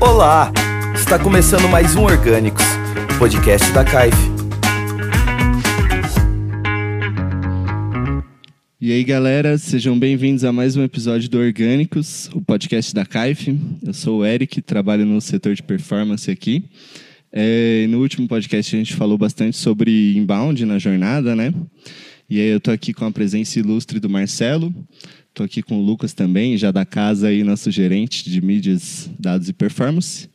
Olá! Está começando mais um Orgânicos, podcast da CAIF. E aí, galera, sejam bem-vindos a mais um episódio do Orgânicos, o podcast da CAIF. Eu sou o Eric, trabalho no setor de performance aqui. É, no último podcast a gente falou bastante sobre inbound na jornada, né? E aí eu tô aqui com a presença ilustre do Marcelo, tô aqui com o Lucas também, já da casa aí, nosso gerente de mídias, dados e performance.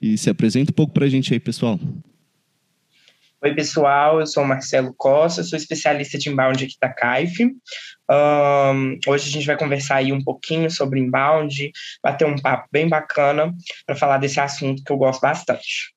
E se apresenta um pouco para a gente aí, pessoal. Oi, pessoal, eu sou o Marcelo Costa, sou especialista de inbound aqui da CAIF. Um, hoje a gente vai conversar aí um pouquinho sobre inbound, bater um papo bem bacana para falar desse assunto que eu gosto bastante.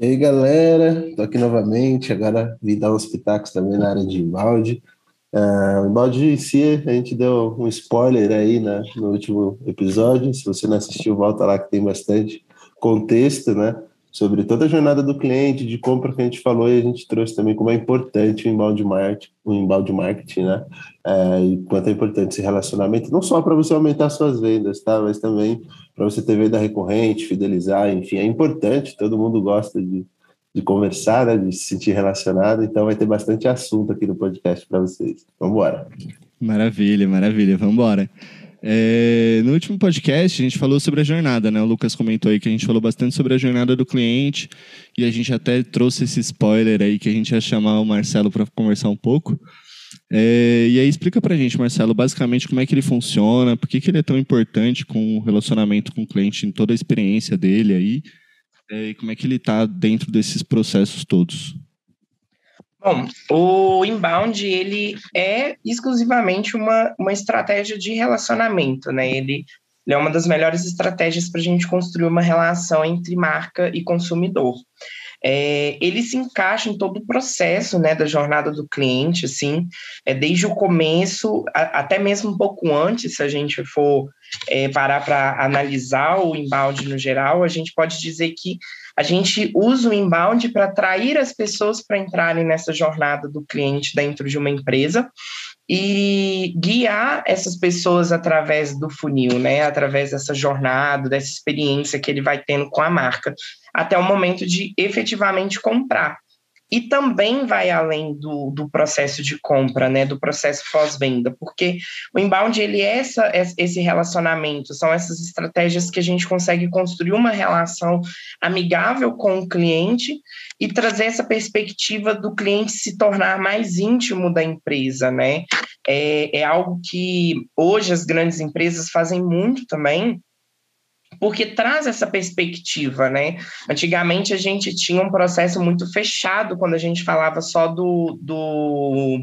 E aí, galera, tô aqui novamente, agora vim dar uns pitacos também na área de inbound. Uh, o inbound em si, a gente deu um spoiler aí né, no último episódio, se você não assistiu, volta lá que tem bastante contexto, né, sobre toda a jornada do cliente, de compra que a gente falou, e a gente trouxe também como é importante o inbound marketing, o inbound marketing, né, uh, e quanto é importante esse relacionamento, não só para você aumentar suas vendas, tá, mas também para você ter venda recorrente, fidelizar, enfim, é importante, todo mundo gosta de, de conversar, né, de se sentir relacionado, então vai ter bastante assunto aqui no podcast para vocês. Vamos embora. Maravilha, maravilha, vamos embora. É, no último podcast a gente falou sobre a jornada, né? O Lucas comentou aí que a gente falou bastante sobre a jornada do cliente e a gente até trouxe esse spoiler aí que a gente ia chamar o Marcelo para conversar um pouco. É, e aí explica pra gente, Marcelo, basicamente como é que ele funciona, por que, que ele é tão importante com o relacionamento com o cliente em toda a experiência dele aí, é, e como é que ele está dentro desses processos todos. Bom, o inbound ele é exclusivamente uma, uma estratégia de relacionamento, né? Ele, ele é uma das melhores estratégias para a gente construir uma relação entre marca e consumidor é, ele se encaixa em todo o processo né, da jornada do cliente, assim, é, desde o começo, a, até mesmo um pouco antes, se a gente for é, parar para analisar o inbound no geral, a gente pode dizer que a gente usa o inbound para atrair as pessoas para entrarem nessa jornada do cliente dentro de uma empresa e guiar essas pessoas através do funil, né? Através dessa jornada, dessa experiência que ele vai tendo com a marca, até o momento de efetivamente comprar. E também vai além do, do processo de compra, né? Do processo pós-venda, porque o inbound ele é essa, esse relacionamento, são essas estratégias que a gente consegue construir uma relação amigável com o cliente e trazer essa perspectiva do cliente se tornar mais íntimo da empresa, né? É, é algo que hoje as grandes empresas fazem muito também, porque traz essa perspectiva, né? Antigamente a gente tinha um processo muito fechado quando a gente falava só do, do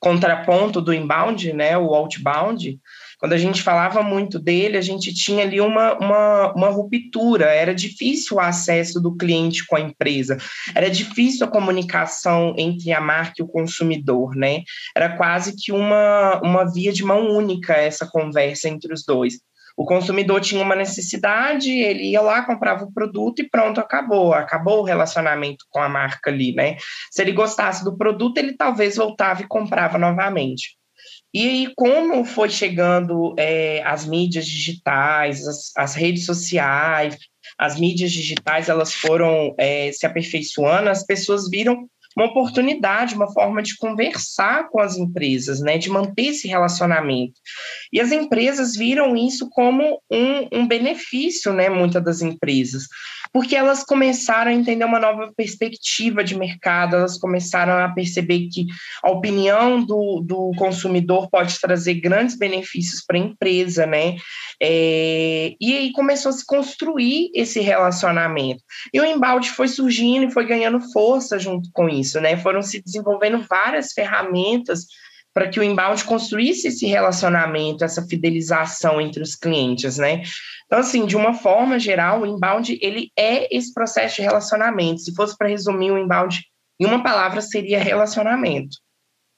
contraponto do inbound, né? O outbound. Quando a gente falava muito dele, a gente tinha ali uma, uma, uma ruptura, era difícil o acesso do cliente com a empresa, era difícil a comunicação entre a marca e o consumidor, né? Era quase que uma, uma via de mão única essa conversa entre os dois. O consumidor tinha uma necessidade, ele ia lá, comprava o produto e pronto, acabou. Acabou o relacionamento com a marca ali, né? Se ele gostasse do produto, ele talvez voltava e comprava novamente. E aí, como foi chegando é, as mídias digitais, as, as, redes sociais, as mídias digitais, elas foram é, se aperfeiçoando, as pessoas viram uma oportunidade, uma forma de conversar com as empresas, né, de manter esse relacionamento. E as empresas viram isso como um, um benefício, né, muitas das empresas, porque elas começaram a entender uma nova perspectiva de mercado, elas começaram a perceber que a opinião do, do consumidor pode trazer grandes benefícios para a empresa, né, é, e aí começou a se construir esse relacionamento. E o embalde foi surgindo e foi ganhando força junto com isso isso, né? Foram se desenvolvendo várias ferramentas para que o inbound construísse esse relacionamento, essa fidelização entre os clientes, né? Então, assim, de uma forma geral, o inbound, ele é esse processo de relacionamento. Se fosse para resumir o inbound em uma palavra, seria relacionamento.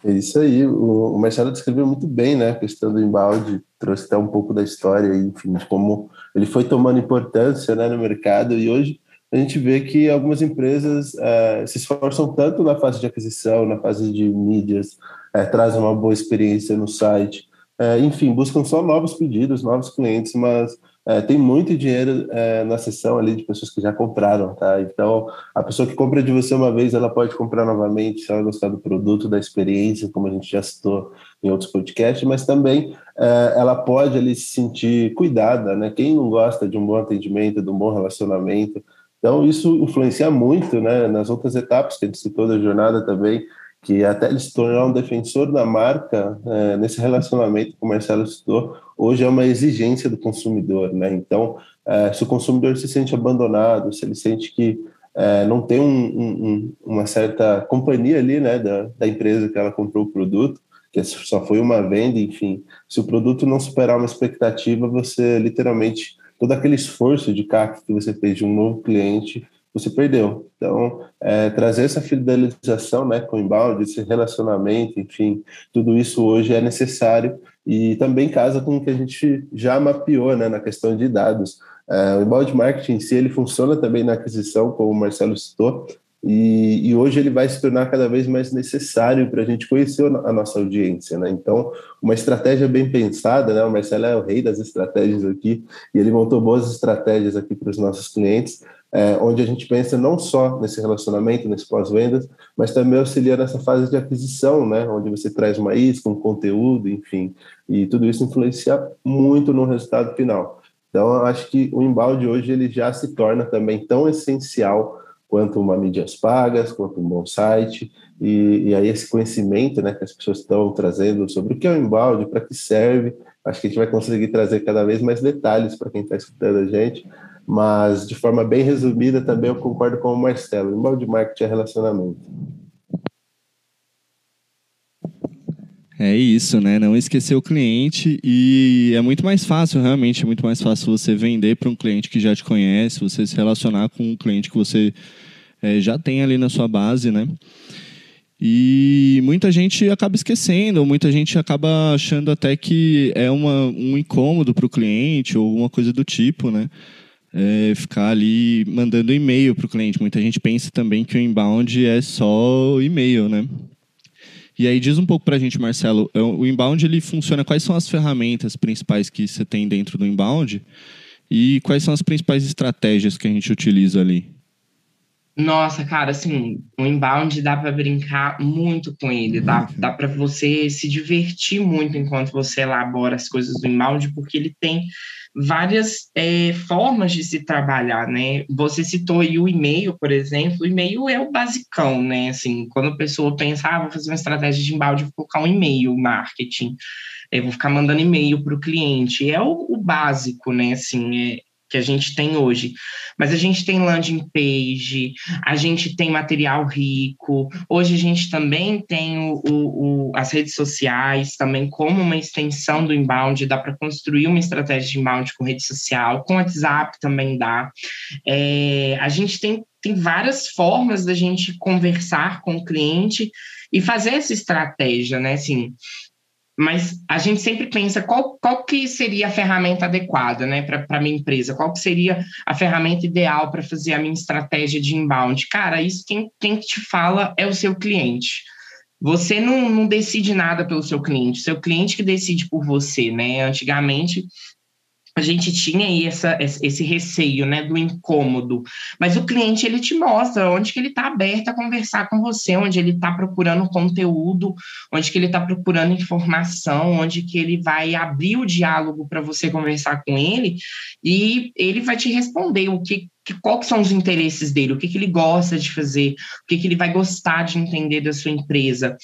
É isso aí. O Marcelo descreveu muito bem, né? A questão do inbound, trouxe até um pouco da história, enfim, de como ele foi tomando importância né, no mercado e hoje a gente vê que algumas empresas é, se esforçam tanto na fase de aquisição, na fase de mídias, é, trazem uma boa experiência no site, é, enfim, buscam só novos pedidos, novos clientes, mas é, tem muito dinheiro é, na sessão ali de pessoas que já compraram, tá? Então, a pessoa que compra de você uma vez, ela pode comprar novamente se ela gostar do produto, da experiência, como a gente já citou em outros podcasts, mas também é, ela pode ali se sentir cuidada, né? Quem não gosta de um bom atendimento, de um bom relacionamento? Então, isso influencia muito, né? Nas outras etapas que a gente citou da jornada também, que até ele se tornar um defensor da marca é, nesse relacionamento que o Marcelo citou, hoje é uma exigência do consumidor, né? Então, é, se o consumidor se sente abandonado, se ele sente que é, não tem um, um, uma certa companhia ali, né, da, da empresa que ela comprou o produto, que só foi uma venda, enfim, se o produto não superar uma expectativa, você literalmente todo aquele esforço de CAC que você fez de um novo cliente você perdeu. Então, é, trazer essa fidelização né, com o inbound, esse relacionamento, enfim, tudo isso hoje é necessário e também casa com o que a gente já mapeou né, na questão de dados. É, o inbound marketing em si, ele funciona também na aquisição, como o Marcelo citou, e, e, hoje ele vai se tornar cada vez mais necessário para a gente conhecer a nossa audiência, né? Então, uma estratégia bem pensada, né? O Marcelo é o rei das estratégias aqui e ele montou boas estratégias aqui para os nossos clientes, é, onde a gente pensa não só nesse relacionamento, nesse pós-vendas, mas também auxilia nessa fase de aquisição, né? Onde você traz uma isca, um conteúdo, enfim, e tudo isso influencia muito no resultado final. Então, eu acho que o embalde hoje ele já se torna também tão essencial quanto uma mídias pagas, quanto um bom site, e, e, aí esse conhecimento né, que as pessoas estão trazendo sobre o que é o embalde, para que serve, acho que a gente vai conseguir trazer cada vez mais detalhes para quem está escutando a gente, mas de forma bem resumida também eu concordo com o Marcelo, embalde marketing é relacionamento. É isso, né? Não esquecer o cliente e é muito mais fácil, realmente, é muito mais fácil você vender para um cliente que já te conhece, você se relacionar com um cliente que você é, já tem ali na sua base, né? E muita gente acaba esquecendo, ou muita gente acaba achando até que é uma, um incômodo para o cliente ou alguma coisa do tipo, né? É ficar ali mandando e-mail para o cliente. Muita gente pensa também que o inbound é só e-mail, né? E aí diz um pouco para a gente, Marcelo, é, o inbound ele funciona, quais são as ferramentas principais que você tem dentro do inbound e quais são as principais estratégias que a gente utiliza ali? Nossa, cara, assim, o inbound dá para brincar muito com ele, dá, uhum. dá para você se divertir muito enquanto você elabora as coisas do inbound, porque ele tem várias é, formas de se trabalhar, né? Você citou aí o e-mail, por exemplo, o e-mail é o basicão, né? Assim, quando a pessoa pensa, ah, vou fazer uma estratégia de inbound, vou colocar um e-mail marketing, eu vou ficar mandando e-mail para o cliente, é o, o, básico, né? Assim, é, que a gente tem hoje. Mas a gente tem landing page, a gente tem material rico, hoje a gente também tem o, o, o as redes sociais também como uma extensão do inbound, dá para construir uma estratégia de inbound com rede social, com WhatsApp também dá. É, a gente tem, tem várias formas da gente conversar com o cliente e fazer essa estratégia, né? Assim, mas a gente sempre pensa qual, qual que seria a ferramenta adequada né, para a minha empresa, qual que seria a ferramenta ideal para fazer a minha estratégia de inbound. Cara, isso quem, quem te fala é o seu cliente. Você não, não decide nada pelo seu cliente, seu cliente que decide por você, né? Antigamente a gente tinha aí essa, esse receio, né, do incômodo. Mas o cliente, ele te mostra onde que ele está aberto a conversar com você, onde ele está procurando conteúdo, onde que ele está procurando informação, onde que ele vai abrir o diálogo para você conversar com ele, e ele vai te responder o que, que, qual que são os interesses dele, o que, que ele gosta de fazer, o que, que ele vai gostar de entender da sua empresa.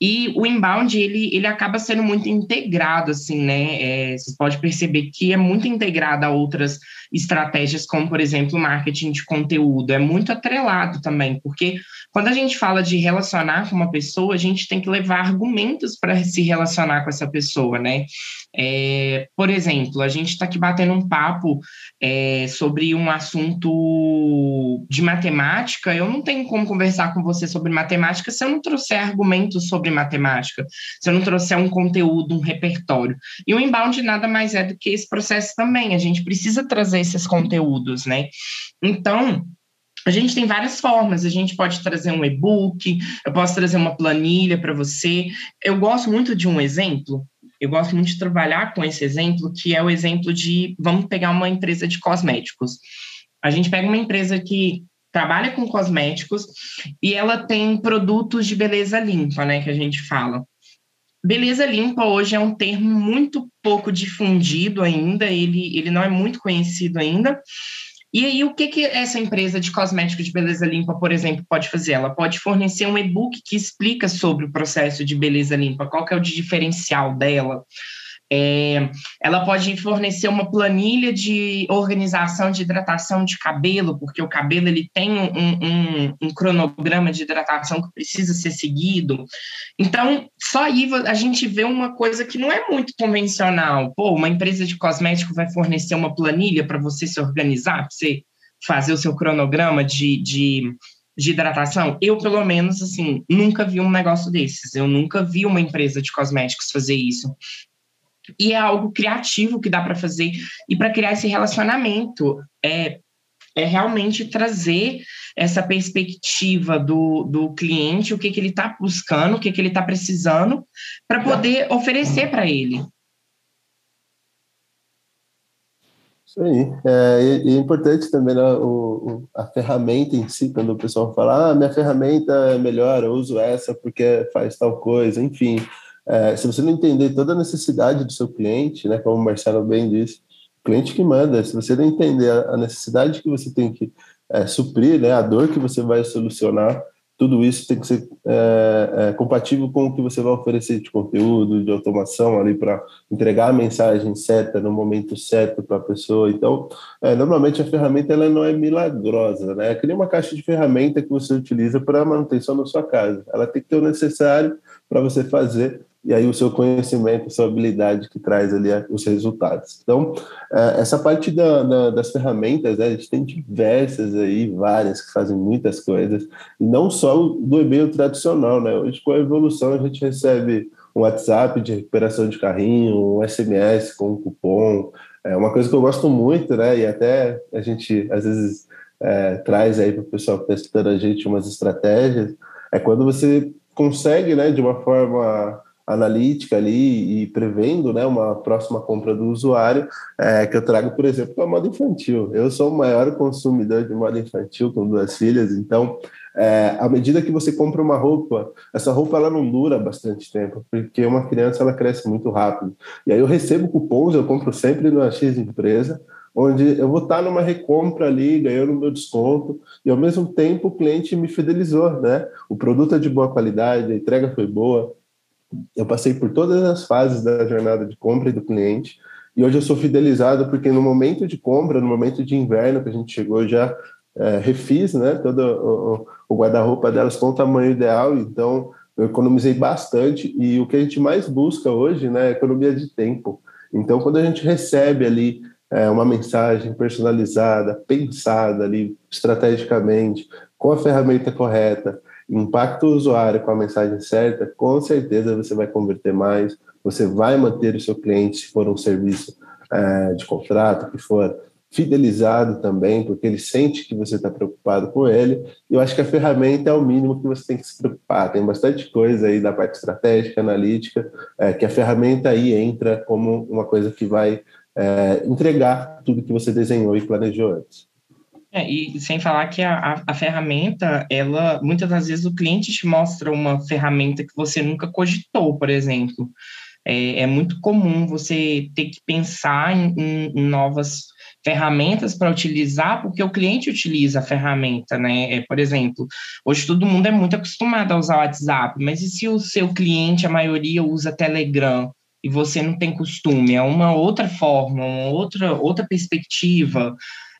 E o inbound, ele, ele acaba sendo muito integrado, assim, né? É, você pode perceber que é muito integrado a outras estratégias, como, por exemplo, marketing de conteúdo. É muito atrelado também, porque quando a gente fala de relacionar com uma pessoa, a gente tem que levar argumentos para se relacionar com essa pessoa, né? É, por exemplo, a gente está aqui batendo um papo é, sobre um assunto de matemática. Eu não tenho como conversar com você sobre matemática se eu não trouxer argumentos sobre matemática, se eu não trouxer um conteúdo, um repertório. E o inbound nada mais é do que esse processo também. A gente precisa trazer esses conteúdos, né? Então, a gente tem várias formas. A gente pode trazer um e-book, eu posso trazer uma planilha para você. Eu gosto muito de um exemplo eu gosto muito de trabalhar com esse exemplo, que é o exemplo de, vamos pegar uma empresa de cosméticos. A gente pega uma empresa que trabalha com cosméticos e ela tem produtos de beleza limpa, né, que a gente fala. Beleza limpa hoje é um termo muito pouco difundido ainda, ele, ele não é muito conhecido ainda. E aí, o que, que essa empresa de cosméticos de beleza limpa, por exemplo, pode fazer? Ela pode fornecer um e-book que explica sobre o processo de beleza limpa, qual que é o diferencial dela, é, ela pode fornecer uma planilha de organização de hidratação de cabelo, porque o cabelo ele tem um, um, um, cronograma de hidratação que precisa ser seguido. Então, só aí a gente vê uma coisa que não é muito convencional. Pô, uma empresa de cosmético vai fornecer uma planilha para você se organizar, para você fazer o seu cronograma de, de de hidratação, eu, pelo menos, assim, nunca vi um negócio desses. Eu nunca vi uma empresa de cosméticos fazer isso. E é algo criativo que dá para fazer. E para criar esse relacionamento, é, é realmente trazer essa perspectiva do, do cliente, o que, que ele está buscando, o que, que ele está precisando, para poder oferecer para ele. Isso aí. É, e, é importante também né, o, o, a ferramenta em si, quando o pessoal fala, ah, minha ferramenta é melhor, eu uso essa porque faz tal coisa, enfim. É, se você não entender toda a necessidade do seu cliente, né, como o Marcelo bem disse, cliente que manda, se você não entender a necessidade que você tem que é, suprir, né, a dor que você vai solucionar, tudo isso tem que ser é, é, compatível com o que você vai oferecer de conteúdo, de automação ali para entregar a mensagem certa no momento certo para a pessoa. Então, é, normalmente a ferramenta ela não é milagrosa, né? É que nem uma caixa de ferramenta que você utiliza para manutenção da sua casa. Ela tem que ter o necessário para você fazer e aí o seu conhecimento, a sua habilidade que traz ali os resultados. Então, é, essa parte da, da, das ferramentas, né, a gente tem diversas aí, várias que fazem muitas coisas, e não só do e-mail tradicional, né? Hoje, com a evolução, a gente recebe um WhatsApp de recuperação de carrinho, um SMS com um cupom, é uma coisa que eu gosto muito, né? E até a gente, às vezes, é, traz aí para o pessoal que está a gente umas estratégias, é quando você consegue, né, de uma forma analítica ali e prevendo né, uma próxima compra do usuário, é, que eu trago, por exemplo, a moda infantil. Eu sou o maior consumidor de moda infantil com duas filhas, então, é, à medida que você compra uma roupa, essa roupa ela não dura bastante tempo, porque uma criança ela cresce muito rápido. E aí eu recebo cupons, eu compro sempre no X empresa, onde eu vou estar numa recompra ali, ganhando meu desconto, e ao mesmo tempo o cliente me fidelizou, né? O produto é de boa qualidade, a entrega foi boa, eu passei por todas as fases da jornada de compra e do cliente, e hoje eu sou fidelizado porque no momento de compra, no momento de inverno que a gente chegou, já é, refiz né, todo o, o guarda-roupa delas com o tamanho ideal, então eu economizei bastante, e o que a gente mais busca hoje né, é economia de tempo. Então, quando a gente recebe ali é, uma mensagem personalizada, pensada ali estrategicamente, com a ferramenta correta, impacta o usuário com a mensagem certa, com certeza você vai converter mais, você vai manter o seu cliente se for um serviço é, de contrato, que for fidelizado também, porque ele sente que você está preocupado com ele. Eu acho que a ferramenta é o mínimo que você tem que se preocupar. Tem bastante coisa aí da parte estratégica, analítica, é, que a ferramenta aí entra como uma coisa que vai é, entregar tudo que você desenhou e planejou antes. É, e sem falar que a, a, a, ferramenta, ela, muitas das vezes o cliente te mostra uma ferramenta que você nunca cogitou, por exemplo. É, é muito comum você ter que pensar em, em, novas ferramentas para utilizar, porque o cliente utiliza a ferramenta, né? É, por exemplo, hoje todo mundo é muito acostumado a usar o WhatsApp, mas e se o seu cliente, a maioria, usa Telegram? E você não tem costume, é uma outra forma, uma outra, outra perspectiva.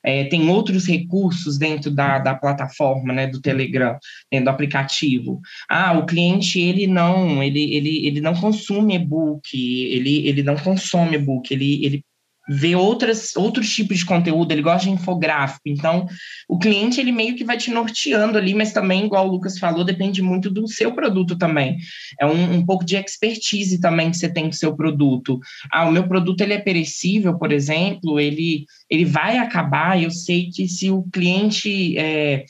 É, tem outros recursos dentro da, da plataforma, né, do Telegram, dentro do aplicativo. Ah, o cliente, ele não, ele, ele, ele não consome e-book, ele, ele não consome e-book, ele, ele ver outras, outros tipos de conteúdo, ele gosta de infográfico. Então, o cliente, ele meio que vai te norteando ali, mas também, igual o Lucas falou, depende muito do seu produto também. É um, um pouco de expertise também que você tem do seu produto. Ah, o meu produto, ele é perecível, por exemplo, ele, ele vai acabar, eu sei que se o cliente... É,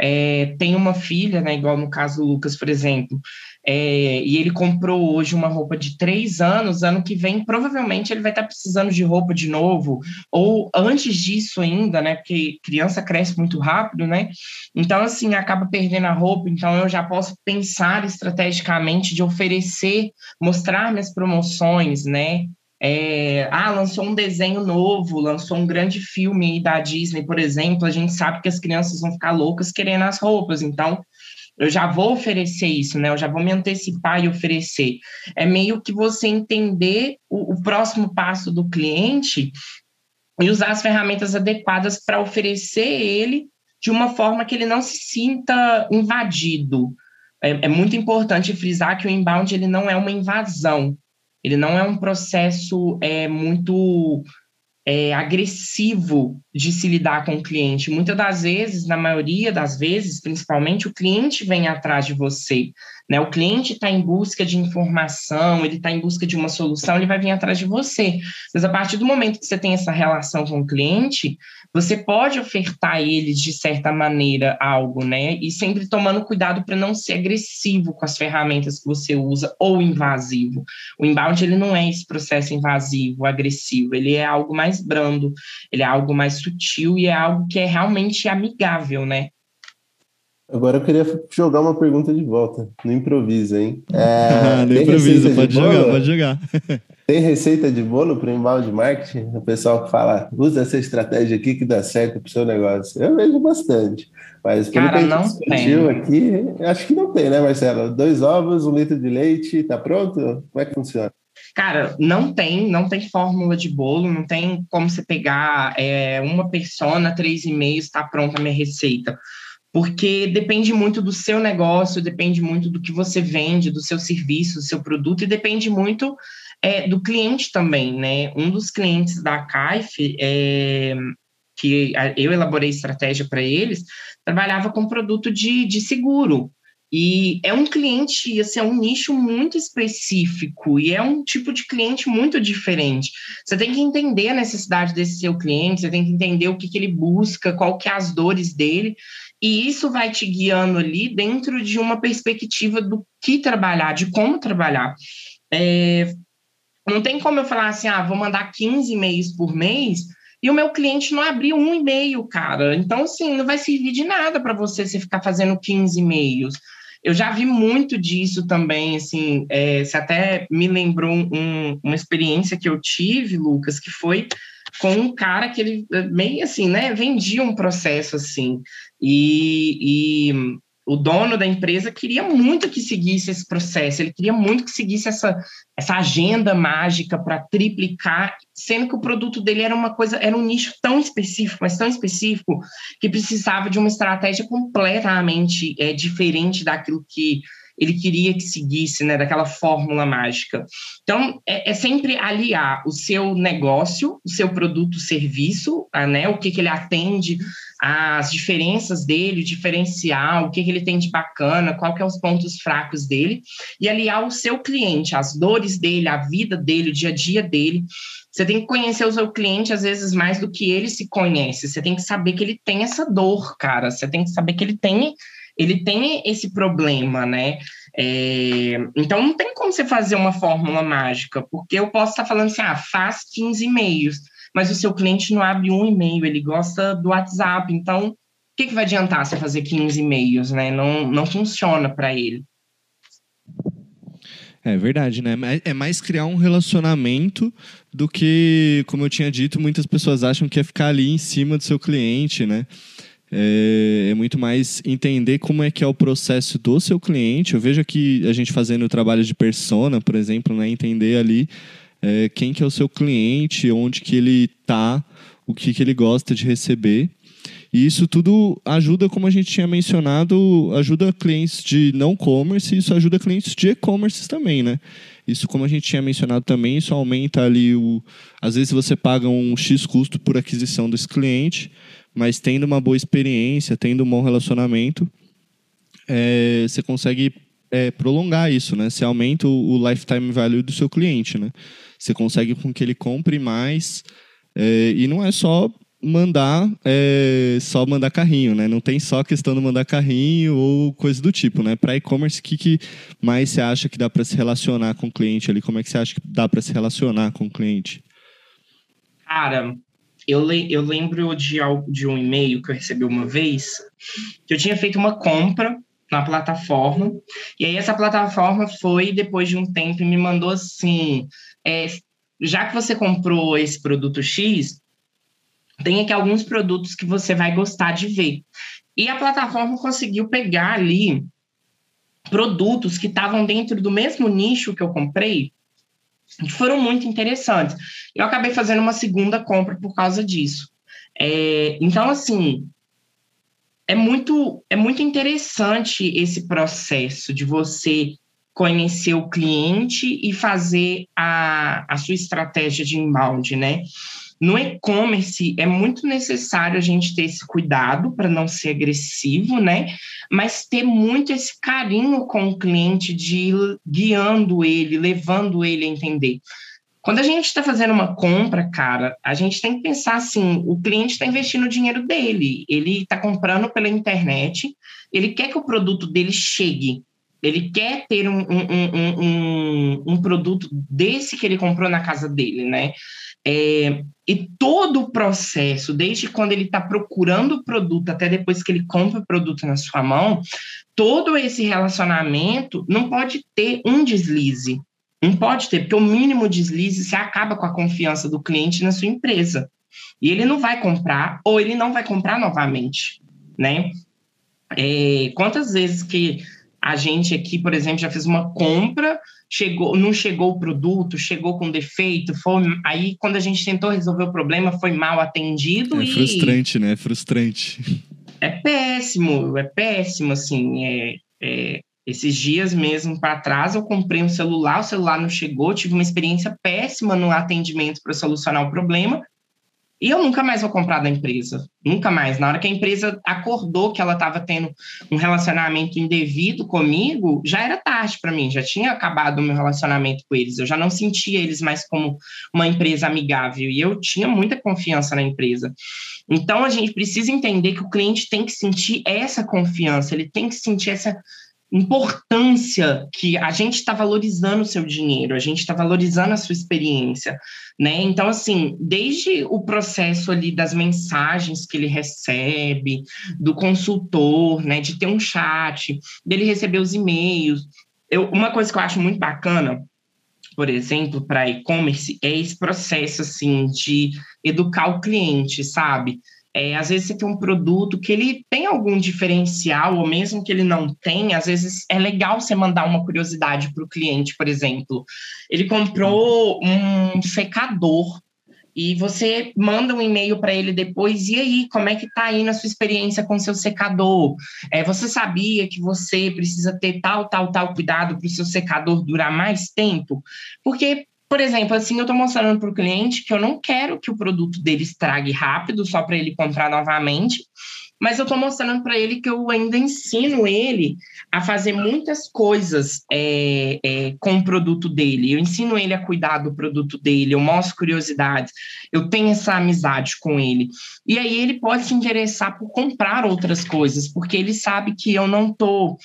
é, tem uma filha, né, igual no caso do Lucas, por exemplo, é, e ele comprou hoje uma roupa de três anos, ano que vem provavelmente ele vai estar precisando de roupa de novo, ou antes disso ainda, né? Porque criança cresce muito rápido, né? Então, assim, acaba perdendo a roupa, então eu já posso pensar estrategicamente de oferecer, mostrar minhas promoções, né? É, ah, lançou um desenho novo, lançou um grande filme da Disney, por exemplo, a gente sabe que as crianças vão ficar loucas querendo as roupas, então eu já vou oferecer isso, né? Eu já vou me antecipar e oferecer. É meio que você entender o, o próximo passo do cliente e usar as ferramentas adequadas para oferecer ele de uma forma que ele não se sinta invadido. É, é, muito importante frisar que o inbound ele não é uma invasão, ele não é um processo é, muito é, agressivo de se lidar com o cliente. Muitas das vezes, na maioria das vezes, principalmente, o cliente vem atrás de você. Né? O cliente está em busca de informação, ele está em busca de uma solução, ele vai vir atrás de você. Mas a partir do momento que você tem essa relação com o cliente, você pode ofertar a eles, de certa maneira, algo, né? E sempre tomando cuidado para não ser agressivo com as ferramentas que você usa ou invasivo. O inbound, ele não é esse processo invasivo, agressivo, ele é algo mais brando, ele é algo mais sutil e é algo que é realmente amigável, né? Agora eu queria jogar uma pergunta de volta, no improviso, hein? É, no improviso, pode jogar, pode jogar. Tem receita de bolo para embalde marketing? O pessoal que fala, usa essa estratégia aqui que dá certo para o seu negócio. Eu vejo bastante. Mas pelo Cara, que não discutiu aqui, acho que não tem, né, Marcelo? Dois ovos, um litro de leite, tá pronto? Como é que funciona? Cara, não tem, não tem fórmula de bolo, não tem como você pegar é, uma persona, três e-mails, está pronta a minha receita. Porque depende muito do seu negócio, depende muito do que você vende, do seu serviço, do seu produto, e depende muito é, do cliente também, né? Um dos clientes da CAIF, é, que eu elaborei estratégia para eles, trabalhava com produto de, de seguro. E é um cliente, assim, é um nicho muito específico e é um tipo de cliente muito diferente. Você tem que entender a necessidade desse seu cliente, você tem que entender o que, que ele busca, qual que é as dores dele, e isso vai te guiando ali dentro de uma perspectiva do que trabalhar, de como trabalhar. É, não tem como eu falar assim, ah, vou mandar 15 e-mails por mês e o meu cliente não abriu um e-mail, cara. Então, assim, não vai servir de nada para você se ficar fazendo 15 e-mails. Eu já vi muito disso também, assim, é, você até me lembrou um, uma experiência que eu tive, Lucas, que foi com um cara que ele meio assim, né, vendia um processo assim, e, e o dono da empresa queria muito que seguisse esse processo, ele queria muito que seguisse essa, essa agenda mágica para triplicar, sendo que o produto dele era uma coisa, era um nicho tão específico, mas tão específico, que precisava de uma estratégia completamente é, diferente daquilo que ele queria que seguisse, né, daquela fórmula mágica. Então, é, é sempre aliar o seu negócio, o seu produto, serviço, né, o que, que ele atende, as diferenças dele, o diferencial, o que, que ele tem de bacana, qual que é os pontos fracos dele, e aliar o seu cliente, as dores dele, a vida dele, o dia a dia dele. Você tem que conhecer o seu cliente, às vezes, mais do que ele se conhece. Você tem que saber que ele tem essa dor, cara. Você tem que saber que ele tem ele tem esse problema, né? É, então não tem como você fazer uma fórmula mágica, porque eu posso estar falando assim, ah, faz 15 e-mails, mas o seu cliente não abre um e-mail, ele gosta do WhatsApp, então o que, que vai adiantar você fazer 15 e-mails, né? Não, não funciona para ele. É verdade, né? É mais criar um relacionamento do que, como eu tinha dito, muitas pessoas acham que é ficar ali em cima do seu cliente, né? É, é, muito mais entender como é que é o processo do seu cliente. Eu vejo aqui a gente fazendo trabalho de persona, por exemplo, né? entender ali é, quem que é o seu cliente, onde que ele está, o que, que ele gosta de receber. E isso tudo ajuda, como a gente tinha mencionado, ajuda clientes de não commerce e isso ajuda clientes de e-commerce também, né? Isso, como a gente tinha mencionado também, isso aumenta ali o. Às vezes você paga um X custo por aquisição desse cliente, mas tendo uma boa experiência, tendo um bom relacionamento, é, você consegue é, prolongar isso, né? Você aumenta o, lifetime value do seu cliente, né? Você consegue com que ele compre mais é, e não é só mandar é, só mandar carrinho, né? Não tem só questão de mandar carrinho ou coisa do tipo, né? Para e-commerce, o que, que mais você acha que dá para se relacionar com o cliente ali? Como é que você acha que dá para se relacionar com o cliente? Cara, eu, le eu lembro de, de um e-mail que eu recebi uma vez que eu tinha feito uma compra na plataforma e aí essa plataforma foi depois de um tempo e me mandou assim, é, já que você comprou esse produto X, tem aqui alguns produtos que você vai gostar de ver. E a plataforma conseguiu pegar ali produtos que estavam dentro do mesmo nicho que eu comprei, que foram muito interessantes. Eu acabei fazendo uma segunda compra por causa disso. É, então, assim, é muito, é muito interessante esse processo de você conhecer o cliente e fazer a, a sua estratégia de inbound, né? No e-commerce é muito necessário a gente ter esse cuidado para não ser agressivo, né? Mas ter muito esse carinho com o cliente de ir guiando ele, levando ele a entender. Quando a gente está fazendo uma compra, cara, a gente tem que pensar assim: o cliente está investindo o dinheiro dele, ele está comprando pela internet, ele quer que o produto dele chegue, ele quer ter um, um, um, um, produto desse que ele comprou na casa dele, né? É, e todo o processo, desde quando ele está procurando o produto até depois que ele compra o produto na sua mão, todo esse relacionamento não pode ter um deslize. Não pode ter, porque o mínimo deslize se acaba com a confiança do cliente na sua empresa. E ele não vai comprar, ou ele não vai comprar novamente, né? É, quantas vezes que a gente aqui, por exemplo, já fez uma compra, chegou, não chegou o produto, chegou com defeito, foi aí quando a gente tentou resolver o problema foi mal atendido é e frustrante, né? É frustrante. É péssimo, é péssimo assim, é, é esses dias mesmo para trás eu comprei um celular, o celular não chegou, tive uma experiência péssima no atendimento para solucionar o problema e eu nunca mais vou comprar da empresa. Nunca mais. Na hora que a empresa acordou que ela estava tendo um relacionamento indevido comigo, já era tarde para mim. Já tinha acabado o meu relacionamento com eles. Eu já não sentia eles mais como uma empresa amigável. E eu tinha muita confiança na empresa. Então, a gente precisa entender que o cliente tem que sentir essa confiança, ele tem que sentir essa importância que a gente está valorizando o seu dinheiro, a gente está valorizando a sua experiência, né? Então, assim, desde o processo ali das mensagens que ele recebe, do consultor, né, de ter um chat, dele receber os e-mails. Eu, uma coisa que eu acho muito bacana, por exemplo, para e-commerce, é esse processo, assim, de educar o cliente, sabe? É, às vezes você tem um produto que ele tem algum diferencial, ou mesmo que ele não tem, às vezes é legal você mandar uma curiosidade para o cliente, por exemplo. Ele comprou um secador e você manda um e-mail para ele depois, e aí, como é que está aí na sua experiência com seu secador? É, você sabia que você precisa ter tal, tal, tal cuidado para o seu secador durar mais tempo? Porque por exemplo, assim, eu estou mostrando para o cliente que eu não quero que o produto dele estrague rápido, só para ele comprar novamente, mas eu estou mostrando para ele que eu ainda ensino ele a fazer muitas coisas é, é, com o produto dele. Eu ensino ele a cuidar do produto dele, eu mostro curiosidades, eu tenho essa amizade com ele. E aí ele pode se interessar por comprar outras coisas, porque ele sabe que eu não estou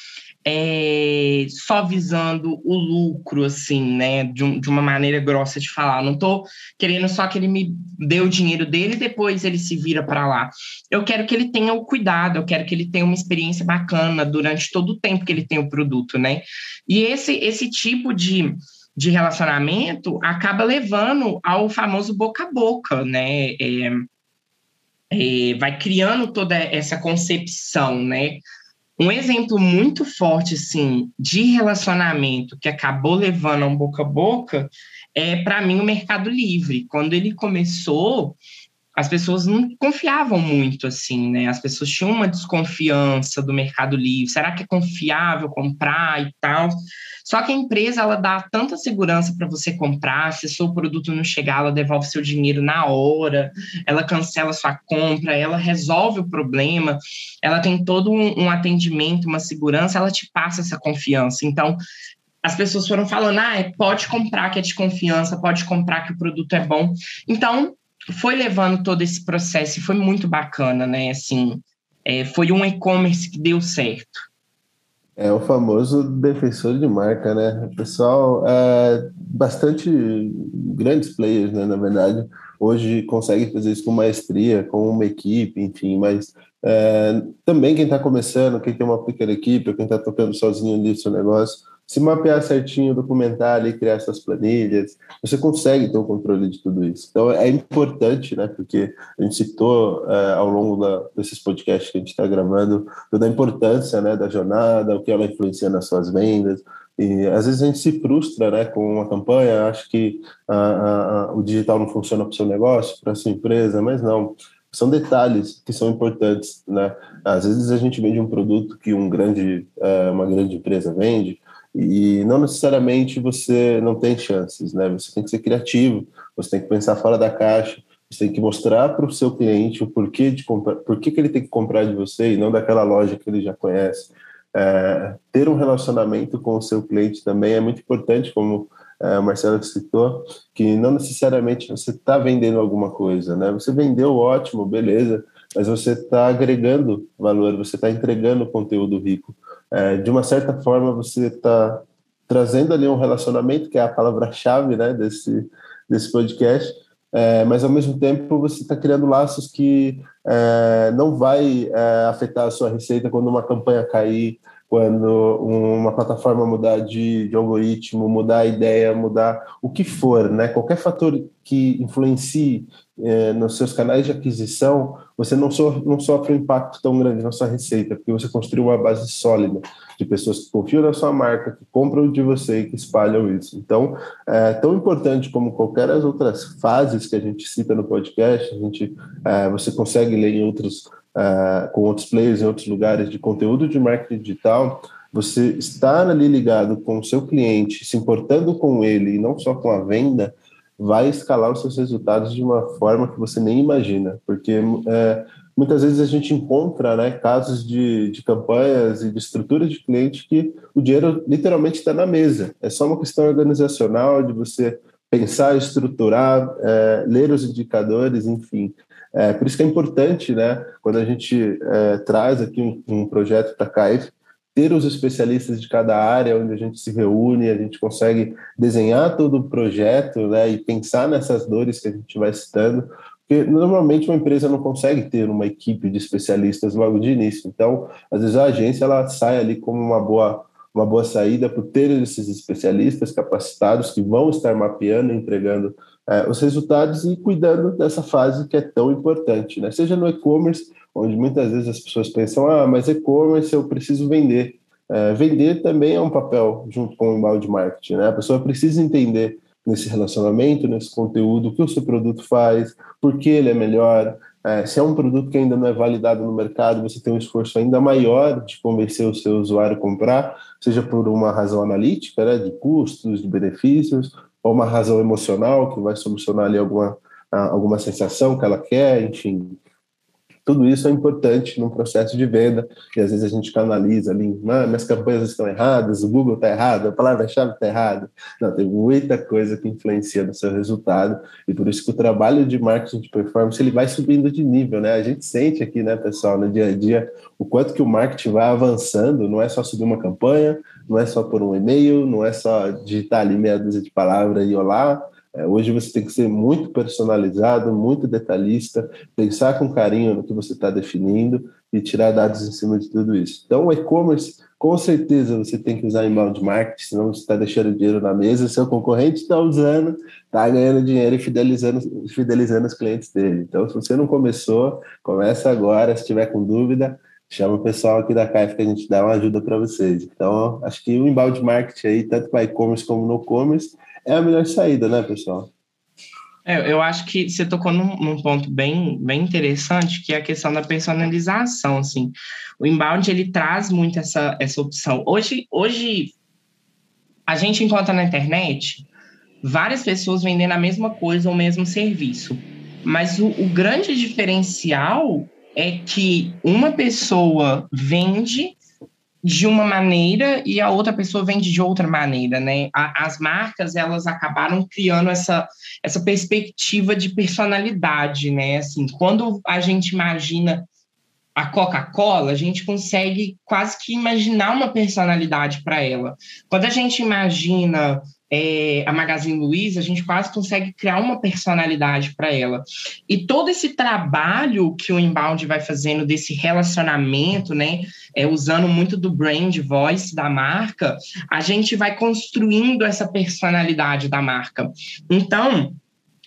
é, só visando o lucro, assim, né? De, um, de, uma maneira grossa de falar. Não estou querendo só que ele me dê o dinheiro dele e depois ele se vira para lá. Eu quero que ele tenha o cuidado, eu quero que ele tenha uma experiência bacana durante todo o tempo que ele tem o produto, né? E esse, esse tipo de, de relacionamento acaba levando ao famoso boca a boca, né? É, é, vai criando toda essa concepção, né? Um exemplo muito forte, assim, de relacionamento que acabou levando a um boca a boca é, para mim, o Mercado Livre. Quando ele começou, as pessoas não confiavam muito, assim, né? As pessoas tinham uma desconfiança do Mercado Livre. Será que é confiável comprar e tal? Só que a empresa, ela dá tanta segurança para você comprar, se seu produto não chegar, ela devolve seu dinheiro na hora, ela cancela sua compra, ela resolve o problema, ela tem todo um, um atendimento, uma segurança, ela te passa essa confiança. Então, as pessoas foram falando, ah, pode comprar que é de confiança, pode comprar que o produto é bom. Então, foi levando todo esse processo e foi muito bacana, né? Assim, é, foi um e-commerce que deu certo. É o famoso defensor de marca, né? O pessoal, é, bastante grandes players, né, na verdade, hoje conseguem fazer isso com maestria, com uma equipe, enfim, mas é, também quem está começando, quem tem uma pequena equipe, quem está tocando sozinho ali seu negócio, se mapear certinho, documentar e criar essas planilhas, você consegue ter o controle de tudo isso. Então é importante, né? Porque a gente citou é, ao longo da, desses podcasts que a gente está gravando toda a importância, né, da jornada, o que ela influencia nas suas vendas. E às vezes a gente se frustra, né, com uma campanha, acha que a, a, a, o digital não funciona para o seu negócio, para a sua empresa, mas não são detalhes que são importantes, né? Às vezes a gente vende um produto que um grande, é, uma grande empresa vende, e não necessariamente você não tem chances, né? Você tem que ser criativo, você tem que pensar fora da caixa, você tem que mostrar para o seu cliente o porquê de comprar, por que ele tem que comprar de você e não daquela loja que ele já conhece. É, ter um relacionamento com o seu cliente também é muito importante, como é, o Marcelo citou, que não necessariamente você está vendendo alguma coisa, né? Você vendeu ótimo, beleza, mas você está agregando valor, você está entregando conteúdo rico é, de uma certa forma você está trazendo ali um relacionamento, que é a palavra-chave né, desse, desse podcast, é, mas ao mesmo tempo você está criando laços que é, não vai é, afetar a sua receita quando uma campanha cair, quando uma plataforma mudar de, de, algoritmo, mudar a ideia, mudar o que for, né? Qualquer fator que influencie é, nos seus canais de aquisição, você não, so, não sofre um impacto tão grande na sua receita, porque você construiu uma base sólida de pessoas que confiam na sua marca, que compram de você e que espalham isso. Então, é tão importante como qualquer das outras fases que a gente cita no podcast, a gente, é, você consegue ler em outros uh, com outros players em outros lugares de conteúdo de marketing digital, você estar ali ligado com o seu cliente, se importando com ele e não só com a venda, vai escalar os seus resultados de uma forma que você nem imagina, porque é, muitas vezes a gente encontra né, casos de, de campanhas e de estrutura de cliente que o dinheiro literalmente está na mesa. É só uma questão organizacional de você pensar, estruturar, é, ler os indicadores, enfim. É, por isso que é importante, né, quando a gente é, traz aqui um, um projeto para a CAIF, ter os especialistas de cada área, onde a gente se reúne, a gente consegue desenhar todo o projeto né, e pensar nessas dores que a gente vai citando, porque normalmente uma empresa não consegue ter uma equipe de especialistas logo de início. Então, às vezes a agência ela sai ali como uma boa uma boa saída por ter esses especialistas capacitados que vão estar mapeando, entregando é, os resultados e cuidando dessa fase que é tão importante, né? Seja no e-commerce, onde muitas vezes as pessoas pensam, ah, mas e-commerce eu preciso vender. É, vender também é um papel junto com o inbound marketing, né? A pessoa precisa entender nesse relacionamento, nesse conteúdo, o que o seu produto faz, por que ele é melhor. É, se é um produto que ainda não é validado no mercado, você tem um esforço ainda maior de convencer o seu usuário a comprar, seja por uma razão analítica, né, de custos, de benefícios, ou uma razão emocional que vai solucionar ali alguma, alguma sensação que ela quer, enfim. Tudo isso é importante num processo de venda, e às vezes a gente canaliza ali, ah, minhas campanhas estão erradas, o Google está errado, a palavra-chave está errada. Não, tem muita coisa que influencia no seu resultado, e por isso que o trabalho de marketing de performance ele vai subindo de nível, né? A gente sente aqui, né, pessoal, no dia a dia, o quanto que o marketing vai avançando, não é só subir uma campanha, não é só por um e-mail, não é só digitar ali meia dúzia de palavras e olá, hoje você tem que ser muito personalizado, muito detalhista, pensar com carinho no que você está definindo e tirar dados em cima de tudo isso. Então, o e-commerce, com certeza você tem que usar inbound marketing, senão você está deixando dinheiro na mesa, seu concorrente está usando, está ganhando dinheiro e fidelizando, fidelizando os clientes dele. Então, se você não começou, começa agora. Se tiver com dúvida, chama o pessoal aqui da CAIF que a gente dá uma ajuda para vocês. Então, acho que o inbound marketing aí, tanto para e-commerce como no commerce, é a melhor saída, né, pessoal? É, eu acho que você tocou num, num, ponto bem, bem interessante, que é a questão da personalização, assim. O inbound, ele traz muito essa, essa opção. Hoje, hoje, a gente encontra na internet várias pessoas vendendo a mesma coisa ou o mesmo serviço. Mas o, o grande diferencial é que uma pessoa vende de uma maneira e a outra pessoa vende de outra maneira, né? as marcas, elas acabaram criando essa, essa perspectiva de personalidade, né? Assim, quando a gente imagina a Coca-Cola, a gente consegue quase que imaginar uma personalidade para ela. Quando a gente imagina é, a Magazine Luiza, a gente quase consegue criar uma personalidade para ela. E todo esse trabalho que o Inbound vai fazendo desse relacionamento, né, é, usando muito do brand voice da marca, a gente vai construindo essa personalidade da marca. Então,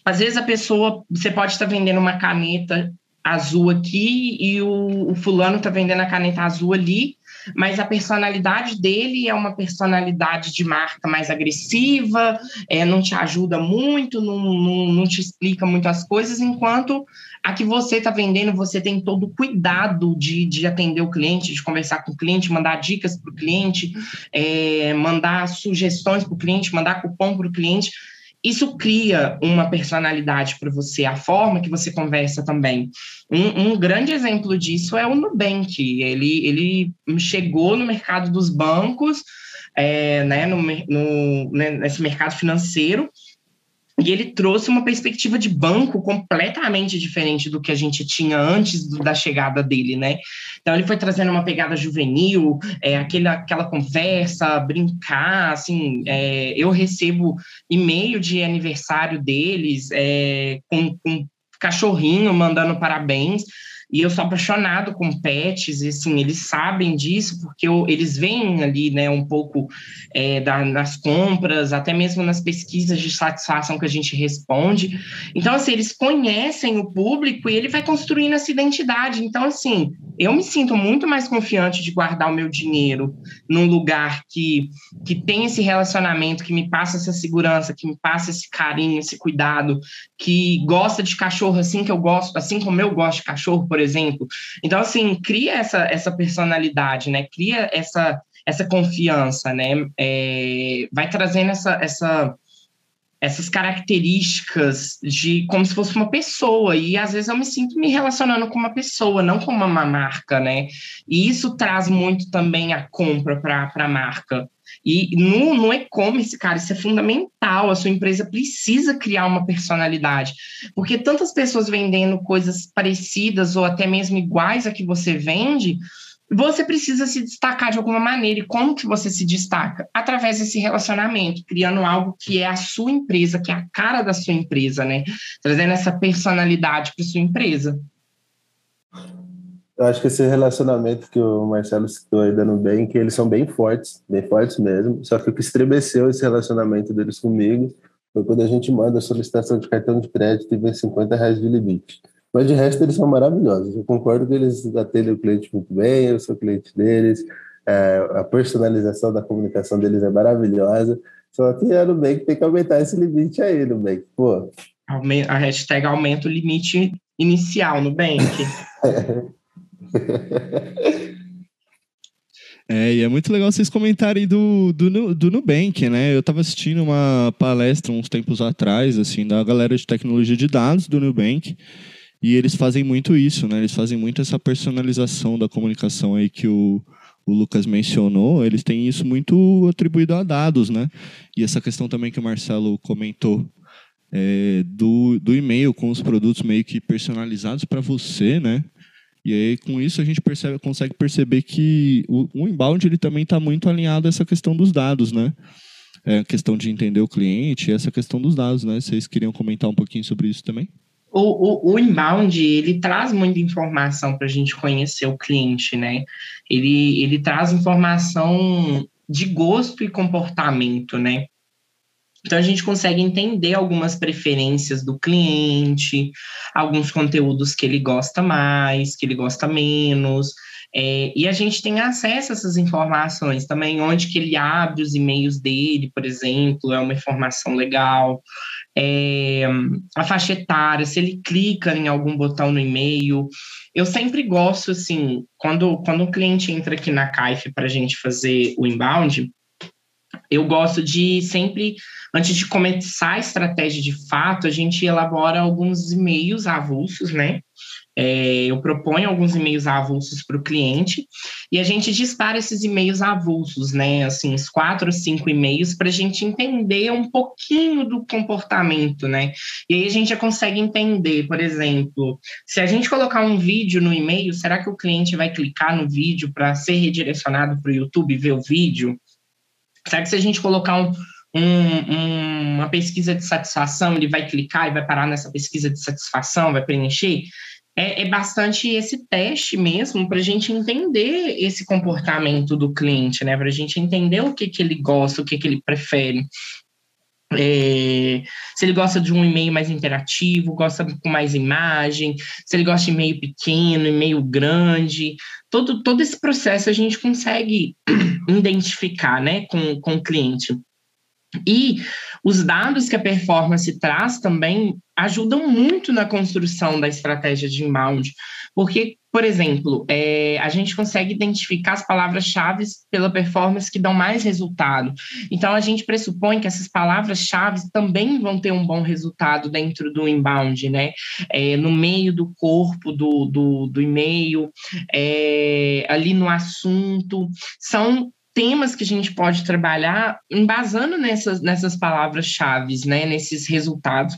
às vezes a pessoa, você pode estar vendendo uma caneta azul aqui e o, o fulano está vendendo a caneta azul ali, mas a personalidade dele é uma personalidade de marca mais agressiva, é, não te ajuda muito, não, não, não te explica muitas coisas, enquanto a que você está vendendo, você tem todo o cuidado de, de atender o cliente, de conversar com o cliente, mandar dicas para o cliente, é, mandar sugestões para o cliente, mandar cupom para o cliente isso cria uma personalidade para você, a forma que você conversa também. Um, um, grande exemplo disso é o Nubank. Ele, ele chegou no mercado dos bancos, é, né, no, no, né, nesse mercado financeiro, e ele trouxe uma perspectiva de banco completamente diferente do que a gente tinha antes do, da chegada dele, né? Então ele foi trazendo uma pegada juvenil, é, aquele, aquela conversa, brincar, assim, é, eu recebo e-mail de aniversário deles é, com, com cachorrinho mandando parabéns. E eu sou apaixonado com pets, e assim, eles sabem disso, porque eu, eles veem ali, né, um pouco é, da, nas compras, até mesmo nas pesquisas de satisfação que a gente responde. Então, assim, eles conhecem o público e ele vai construindo essa identidade. Então, assim, eu me sinto muito mais confiante de guardar o meu dinheiro num lugar que, que tem esse relacionamento, que me passa essa segurança, que me passa esse carinho, esse cuidado, que gosta de cachorro assim que eu gosto, assim como eu gosto de cachorro, por exemplo. Então, assim, cria essa, essa personalidade, né? Cria essa, essa confiança, né? É, vai trazendo essa, essa essas características de como se fosse uma pessoa e às vezes eu me sinto me relacionando com uma pessoa, não com uma marca, né? E isso traz muito também a compra para a marca. E no, no e-commerce, cara, isso é fundamental. A sua empresa precisa criar uma personalidade, porque tantas pessoas vendendo coisas parecidas ou até mesmo iguais a que você vende, você precisa se destacar de alguma maneira. E como que você se destaca? Através desse relacionamento, criando algo que é a sua empresa, que é a cara da sua empresa, né? Trazendo essa personalidade para sua empresa. Eu acho que esse relacionamento que o Marcelo citou aí dando bem, que eles são bem fortes, bem fortes mesmo. Só que o que estremeceu esse relacionamento deles comigo foi quando a gente manda a solicitação de cartão de crédito e vem 50 reais de limite. Mas de resto, eles são maravilhosos. Eu concordo que eles atendem o cliente muito bem, eu sou cliente deles, é, a personalização da comunicação deles é maravilhosa. Só que a Nubank tem que aumentar esse limite aí, Nubank. Pô. A hashtag aumenta o limite inicial, Nubank. É, e é muito legal vocês comentarem do, do, do Nubank, né? Eu estava assistindo uma palestra uns tempos atrás, assim, da galera de tecnologia de dados do Nubank, e eles fazem muito isso, né? Eles fazem muito essa personalização da comunicação aí que o, o Lucas mencionou. Eles têm isso muito atribuído a dados, né? E essa questão também que o Marcelo comentou é, do, do e-mail com os produtos meio que personalizados para você, né? E aí, com isso, a gente percebe, consegue perceber que o, o inbound ele também está muito alinhado a essa questão dos dados, né? É a questão de entender o cliente, essa questão dos dados, né? Vocês queriam comentar um pouquinho sobre isso também? o, o, o inbound, ele traz muita informação para a gente conhecer o cliente, né? Ele, ele traz informação de gosto e comportamento, né? Então a gente consegue entender algumas preferências do cliente, alguns conteúdos que ele gosta mais, que ele gosta menos, é, e a gente tem acesso a essas informações também, onde que ele abre os e-mails dele, por exemplo, é uma informação legal é, a faixa etária, se ele clica em algum botão no e-mail. Eu sempre gosto, assim, quando, quando um cliente entra aqui na CAIF para a gente fazer o inbound, eu gosto de sempre, antes de começar a estratégia de fato, a gente elabora alguns e-mails avulsos, né? É, eu proponho alguns e-mails avulsos para o cliente e a gente dispara esses e-mails avulsos, né? Assim, uns quatro ou cinco e-mails para a gente entender um pouquinho do comportamento, né? E aí a gente já consegue entender, por exemplo, se a gente colocar um vídeo no e-mail, será que o cliente vai clicar no vídeo para ser redirecionado para o YouTube ver o vídeo? Será que se a gente colocar um, um, uma pesquisa de satisfação, ele vai clicar e vai parar nessa pesquisa de satisfação, vai preencher? É, é bastante esse teste mesmo para a gente entender esse comportamento do cliente, né? Para a gente entender o que, que ele gosta, o que, que ele prefere. É, se ele gosta de um e-mail mais interativo, gosta com mais imagem, se ele gosta de e-mail pequeno, e-mail grande, todo, todo esse processo a gente consegue identificar né, com, com o cliente. E os dados que a performance traz também ajudam muito na construção da estratégia de inbound, porque, por exemplo, é, a gente consegue identificar as palavras-chave pela performance que dão mais resultado. Então, a gente pressupõe que essas palavras-chave também vão ter um bom resultado dentro do inbound, né? É, no meio do corpo do, do, do e-mail, é, ali no assunto. São temas que a gente pode trabalhar embasando nessas, nessas palavras-chave, né, nesses resultados.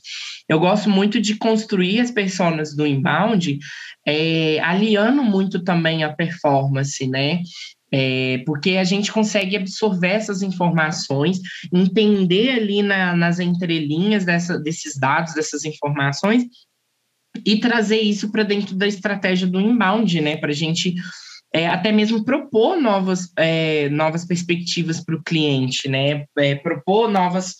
Eu gosto muito de construir as personas do inbound, é, aliando muito também a performance, né? É, porque a gente consegue absorver essas informações, entender ali na, nas entrelinhas dessa, desses dados, dessas informações, e trazer isso para dentro da estratégia do inbound, né? Para a gente é, até mesmo propor novas, é, novas perspectivas para o cliente, né? É, propor novas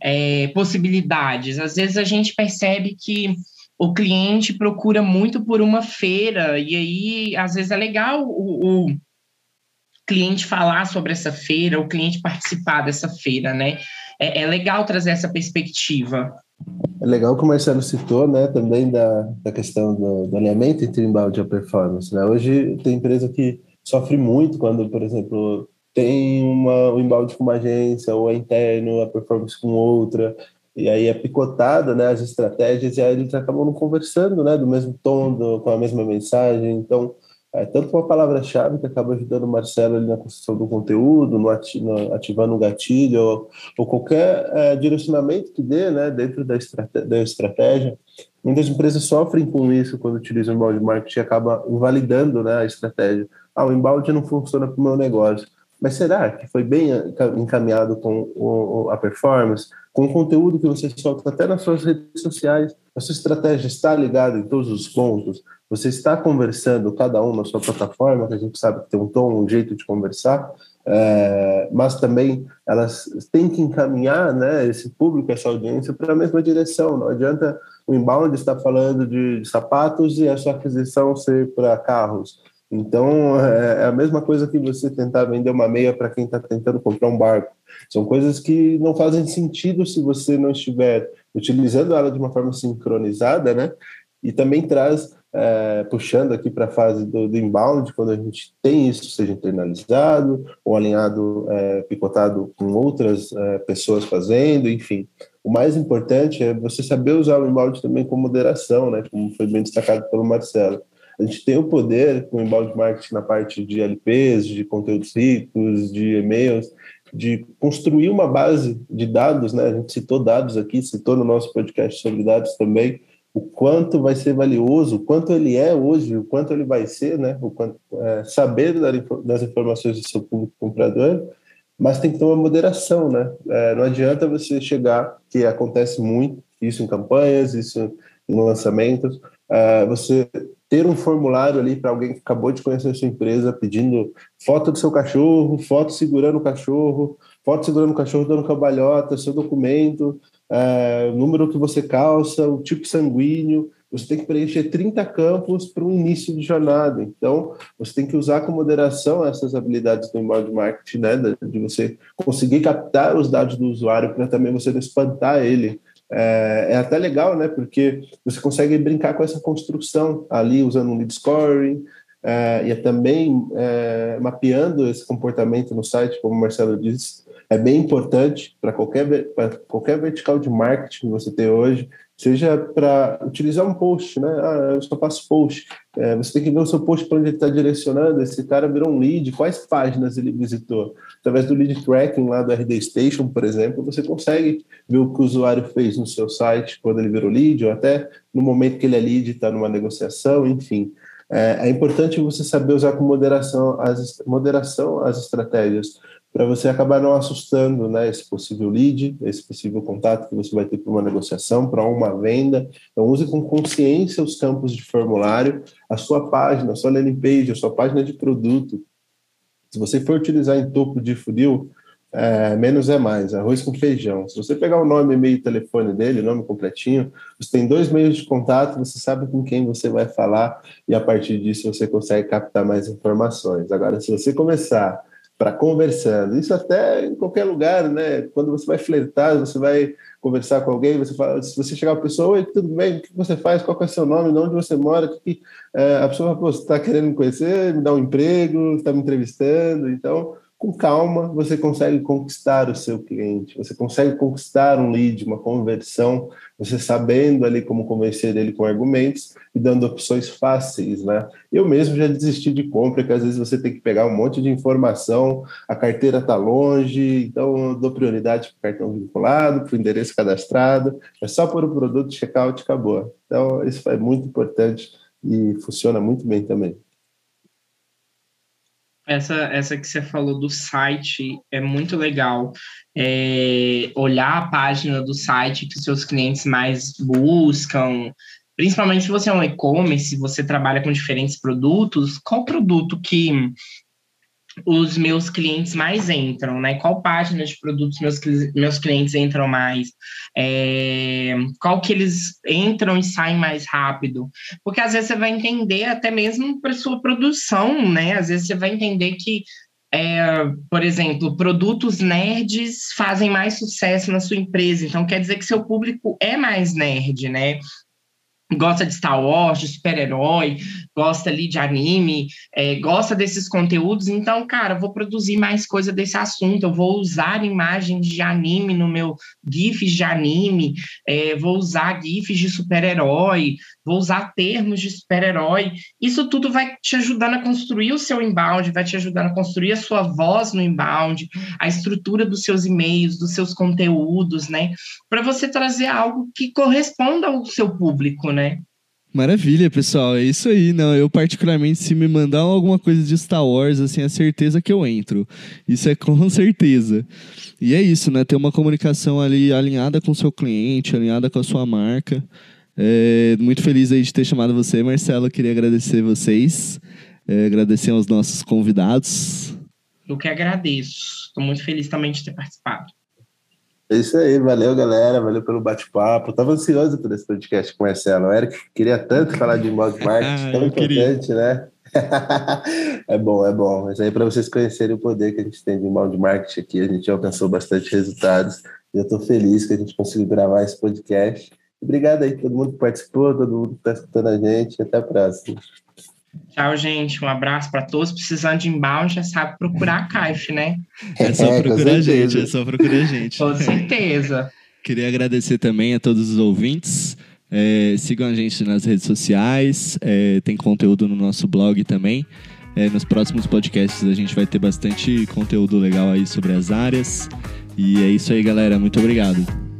é, possibilidades. Às vezes a gente percebe que o cliente procura muito por uma feira, e aí, às vezes, é legal o, o cliente falar sobre essa feira, o cliente participar dessa feira, né? É, é legal trazer essa perspectiva. É legal que o Marcelo citou, né, também da, da questão do, do alinhamento entre inbound e a performance, né? Hoje tem empresa que sofre muito quando, por exemplo, tem uma, o inbound com uma agência, ou é interno, a performance com outra, e aí é picotada, né, as estratégias, e aí eles acabam não conversando, né, do mesmo tom, do, com a mesma mensagem, então é tanto uma palavra-chave que acaba ajudando o Marcelo ali na construção do conteúdo, no, ati no ativando um gatilho, ou, ou qualquer é, direcionamento que dê né, dentro da, estrate da estratégia. Muitas empresas sofrem com isso quando utilizam o inbound marketing e acaba invalidando né, a estratégia. Ah, o inbound não funciona para o meu negócio. Mas será que foi bem encaminhado com o, a performance, com o conteúdo que você solta até nas suas redes sociais? A sua estratégia está ligada em todos os pontos? Você está conversando, cada um na sua plataforma, que a gente sabe que tem um tom, um jeito de conversar, é, mas também elas têm que encaminhar né, esse público, essa audiência, para a mesma direção. Não adianta o inbound estar falando de, de sapatos e a sua aquisição ser para carros. Então, é, é a mesma coisa que você tentar vender uma meia para quem está tentando comprar um barco. São coisas que não fazem sentido se você não estiver utilizando ela de uma forma sincronizada, né? E também traz é, puxando aqui para a fase do, do, inbound, quando a gente tem isso, seja internalizado ou alinhado, é, picotado com outras é, pessoas fazendo, enfim. O mais importante é você saber usar o inbound também com moderação, né, como foi bem destacado pelo Marcelo. A gente tem o poder com o inbound marketing na parte de LPs, de conteúdos ricos, de e-mails, de construir uma base de dados, né? A gente citou dados aqui, citou no nosso podcast sobre dados também, o quanto vai ser valioso, o quanto ele é hoje, o quanto ele vai ser, né? O quanto, é, saber das informações do seu público comprador, mas tem que ter uma moderação, né? É, não adianta você chegar, que acontece muito, isso em campanhas, isso em lançamentos, é, você ter um formulário ali para alguém que acabou de conhecer a sua empresa pedindo foto do seu cachorro, foto segurando o cachorro, foto segurando o cachorro dando cambalhota, seu documento, é, o número que você calça, o tipo sanguíneo. Você tem que preencher 30 campos para o início de jornada. Então, você tem que usar com moderação essas habilidades do inbound marketing, né? De você conseguir captar os dados do usuário para também você não espantar ele. É, é, até legal, né? Porque você consegue brincar com essa construção ali, usando um lead scoring, é, e é também é, mapeando esse comportamento no site, como o Marcelo disse, é bem importante para qualquer, qualquer vertical de marketing que você tem hoje, seja para utilizar um post, né? Ah, eu só faço post. É, você tem que ver o seu post para onde ele está direcionando. Esse cara virou um lead, quais páginas ele visitou? Através do lead tracking lá do RD Station, por exemplo, você consegue ver o que o usuário fez no seu site quando ele virou lead, ou até no momento que ele é lead, está numa negociação, enfim. É, é importante você saber usar com moderação as, moderação as estratégias para você acabar não assustando né, esse possível lead, esse possível contato que você vai ter para uma negociação, para uma venda. Então, use com consciência os campos de formulário, a sua página, a sua landing page, a sua página de produto. Se você for utilizar em topo de funil, é, menos é mais, arroz com feijão. Se você pegar o nome, e-mail e telefone dele, o nome completinho, você tem dois meios de contato, você sabe com quem você vai falar e a partir disso você consegue captar mais informações. Agora, se você começar para conversando. Isso até em qualquer lugar, né? Quando você vai flertar, você vai conversar com alguém, você fala, se você chegar a pessoa, oi, tudo bem? O que você faz? Qual é o seu nome? De onde você mora? Que, é, a pessoa fala, você está querendo me conhecer, me dar um emprego, está me entrevistando, então com calma, você consegue conquistar o seu cliente, você consegue conquistar um lead, uma conversão, você sabendo ali como convencer ele com argumentos e dando opções fáceis, né? Eu mesmo já desisti de compra, que às vezes você tem que pegar um monte de informação, a carteira está longe, então eu dou prioridade para o cartão vinculado, para o endereço cadastrado, é só por o produto, checkout acabou. Então, isso é muito importante e funciona muito bem também. Essa, essa que você falou do site é muito legal. É, olhar a página do site que os seus clientes mais buscam, principalmente se você é um e-commerce, você trabalha com diferentes produtos, qual produto que os meus clientes mais entram, né? Qual página de produtos meus, meus clientes entram mais? É, qual que eles entram e saem mais rápido? Porque às vezes você vai entender até mesmo para sua produção, né? Às vezes você vai entender que é, por exemplo, produtos nerds fazem mais sucesso na sua empresa, então quer dizer que seu público é mais nerd, né? gosta de Star Wars, de super-herói, gosta ali de anime, é, gosta desses conteúdos, então, cara, vou produzir mais coisa desse assunto, eu vou usar imagens de anime no meu GIFs de anime, é, vou usar GIFs de super-herói, vou usar termos de super-herói. Isso tudo vai te ajudando a construir o seu inbound, vai te ajudando a construir a sua voz no inbound, a estrutura dos seus e-mails, dos seus conteúdos, né? Para você trazer algo que corresponda ao seu público, né? Maravilha, pessoal. É isso aí. Não, eu particularmente, se me mandar alguma coisa de Star Wars, assim, é certeza que eu entro. Isso é com certeza. E é isso, né? Ter uma comunicação ali alinhada com o seu cliente, alinhada com a sua marca. É, muito feliz aí de ter chamado você, Marcelo. Queria agradecer vocês, é, agradecer aos nossos convidados. Eu que agradeço. Estou muito feliz também de ter participado. É isso aí, valeu galera, valeu pelo bate-papo. Estava ansioso por esse podcast com o Marcelo. O Eric queria tanto falar de modo marketing, tão importante, queria. né? é bom, é bom. Mas aí, para vocês conhecerem o poder que a gente tem de inbound marketing aqui, a gente alcançou bastante resultados. E eu estou feliz que a gente conseguiu gravar esse podcast. Obrigado aí todo mundo que participou, todo mundo que está escutando a gente. Até a próxima. Tchau, gente. Um abraço para todos. Precisando de inbound, já sabe procurar a Caif, né? É só procurar a gente, é só procurar a gente. Com certeza. Queria agradecer também a todos os ouvintes. É, sigam a gente nas redes sociais, é, tem conteúdo no nosso blog também. É, nos próximos podcasts a gente vai ter bastante conteúdo legal aí sobre as áreas. E é isso aí, galera. Muito obrigado.